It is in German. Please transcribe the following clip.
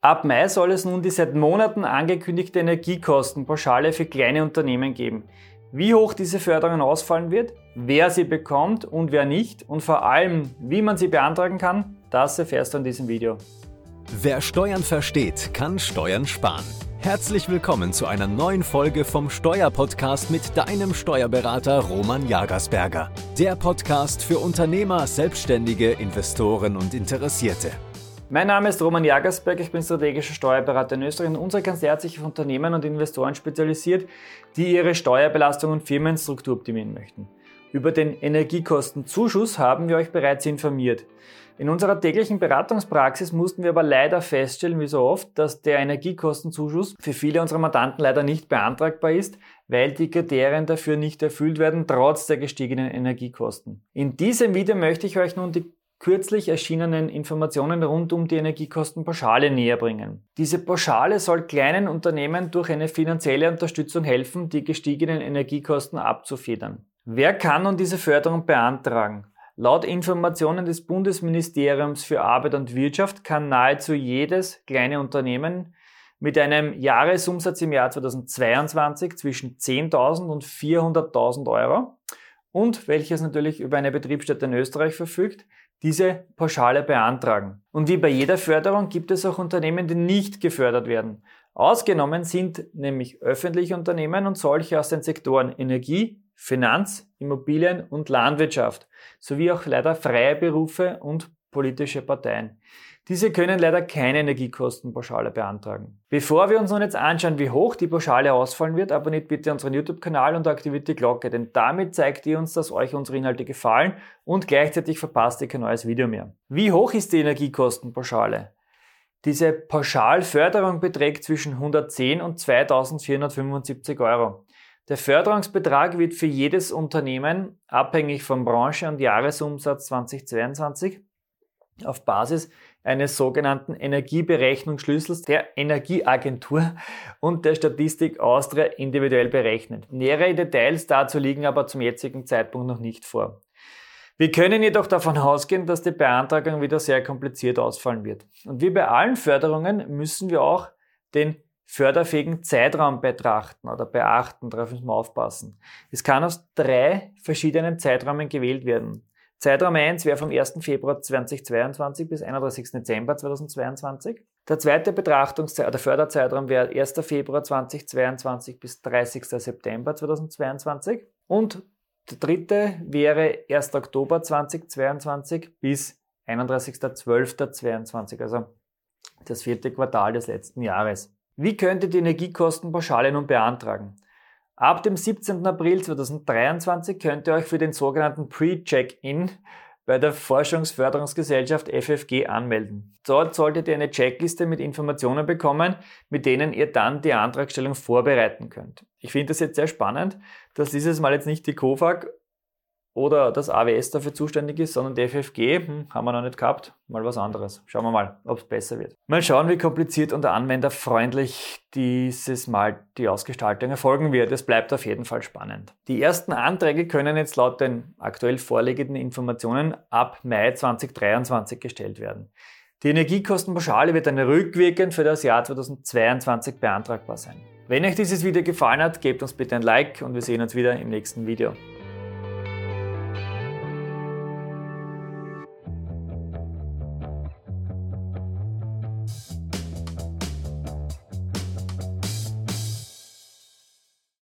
Ab Mai soll es nun die seit Monaten angekündigte Energiekostenpauschale für kleine Unternehmen geben. Wie hoch diese Förderung ausfallen wird, wer sie bekommt und wer nicht und vor allem, wie man sie beantragen kann, das erfährst du in diesem Video. Wer Steuern versteht, kann Steuern sparen. Herzlich willkommen zu einer neuen Folge vom Steuerpodcast mit deinem Steuerberater Roman Jagersberger. Der Podcast für Unternehmer, Selbstständige, Investoren und Interessierte. Mein Name ist Roman Jagersberg, ich bin strategischer Steuerberater in Österreich und unsere Kanzlei hat sich auf Unternehmen und Investoren spezialisiert, die ihre Steuerbelastung und Firmenstruktur optimieren möchten. Über den Energiekostenzuschuss haben wir euch bereits informiert. In unserer täglichen Beratungspraxis mussten wir aber leider feststellen, wie so oft, dass der Energiekostenzuschuss für viele unserer Mandanten leider nicht beantragbar ist, weil die Kriterien dafür nicht erfüllt werden, trotz der gestiegenen Energiekosten. In diesem Video möchte ich euch nun die kürzlich erschienenen Informationen rund um die Energiekostenpauschale näher bringen. Diese Pauschale soll kleinen Unternehmen durch eine finanzielle Unterstützung helfen, die gestiegenen Energiekosten abzufedern. Wer kann nun diese Förderung beantragen? Laut Informationen des Bundesministeriums für Arbeit und Wirtschaft kann nahezu jedes kleine Unternehmen mit einem Jahresumsatz im Jahr 2022 zwischen 10.000 und 400.000 Euro und welches natürlich über eine Betriebsstätte in Österreich verfügt, diese Pauschale beantragen. Und wie bei jeder Förderung gibt es auch Unternehmen, die nicht gefördert werden. Ausgenommen sind nämlich öffentliche Unternehmen und solche aus den Sektoren Energie, Finanz, Immobilien und Landwirtschaft, sowie auch leider freie Berufe und politische Parteien. Diese können leider keine Energiekostenpauschale beantragen. Bevor wir uns nun jetzt anschauen, wie hoch die Pauschale ausfallen wird, abonniert bitte unseren YouTube-Kanal und aktiviert die Glocke, denn damit zeigt ihr uns, dass euch unsere Inhalte gefallen und gleichzeitig verpasst ihr kein neues Video mehr. Wie hoch ist die Energiekostenpauschale? Diese Pauschalförderung beträgt zwischen 110 und 2475 Euro. Der Förderungsbetrag wird für jedes Unternehmen, abhängig von Branche und Jahresumsatz 2022, auf Basis eines sogenannten Energieberechnungsschlüssels der Energieagentur und der Statistik Austria individuell berechnet. Nähere Details dazu liegen aber zum jetzigen Zeitpunkt noch nicht vor. Wir können jedoch davon ausgehen, dass die Beantragung wieder sehr kompliziert ausfallen wird. Und wie bei allen Förderungen müssen wir auch den förderfähigen Zeitraum betrachten oder beachten, darauf müssen wir aufpassen. Es kann aus drei verschiedenen Zeiträumen gewählt werden. Zeitraum 1 wäre vom 1. Februar 2022 bis 31. Dezember 2022. Der zweite Betrachtungszeitraum, der Förderzeitraum wäre 1. Februar 2022 bis 30. September 2022. Und der dritte wäre 1. Oktober 2022 bis 31.12.2022, also das vierte Quartal des letzten Jahres. Wie könnte die Energiekostenpauschale nun beantragen? Ab dem 17. April 2023 könnt ihr euch für den sogenannten Pre-Check-In bei der Forschungsförderungsgesellschaft FFG anmelden. Dort solltet ihr eine Checkliste mit Informationen bekommen, mit denen ihr dann die Antragstellung vorbereiten könnt. Ich finde das jetzt sehr spannend, dass dieses Mal jetzt nicht die COFAG oder das AWS dafür zuständig ist, sondern die FFG, hm, haben wir noch nicht gehabt, mal was anderes. Schauen wir mal, ob es besser wird. Mal schauen, wie kompliziert und anwenderfreundlich dieses Mal die Ausgestaltung erfolgen wird. Es bleibt auf jeden Fall spannend. Die ersten Anträge können jetzt laut den aktuell vorliegenden Informationen ab Mai 2023 gestellt werden. Die Energiekostenpauschale wird dann rückwirkend für das Jahr 2022 beantragbar sein. Wenn euch dieses Video gefallen hat, gebt uns bitte ein Like und wir sehen uns wieder im nächsten Video.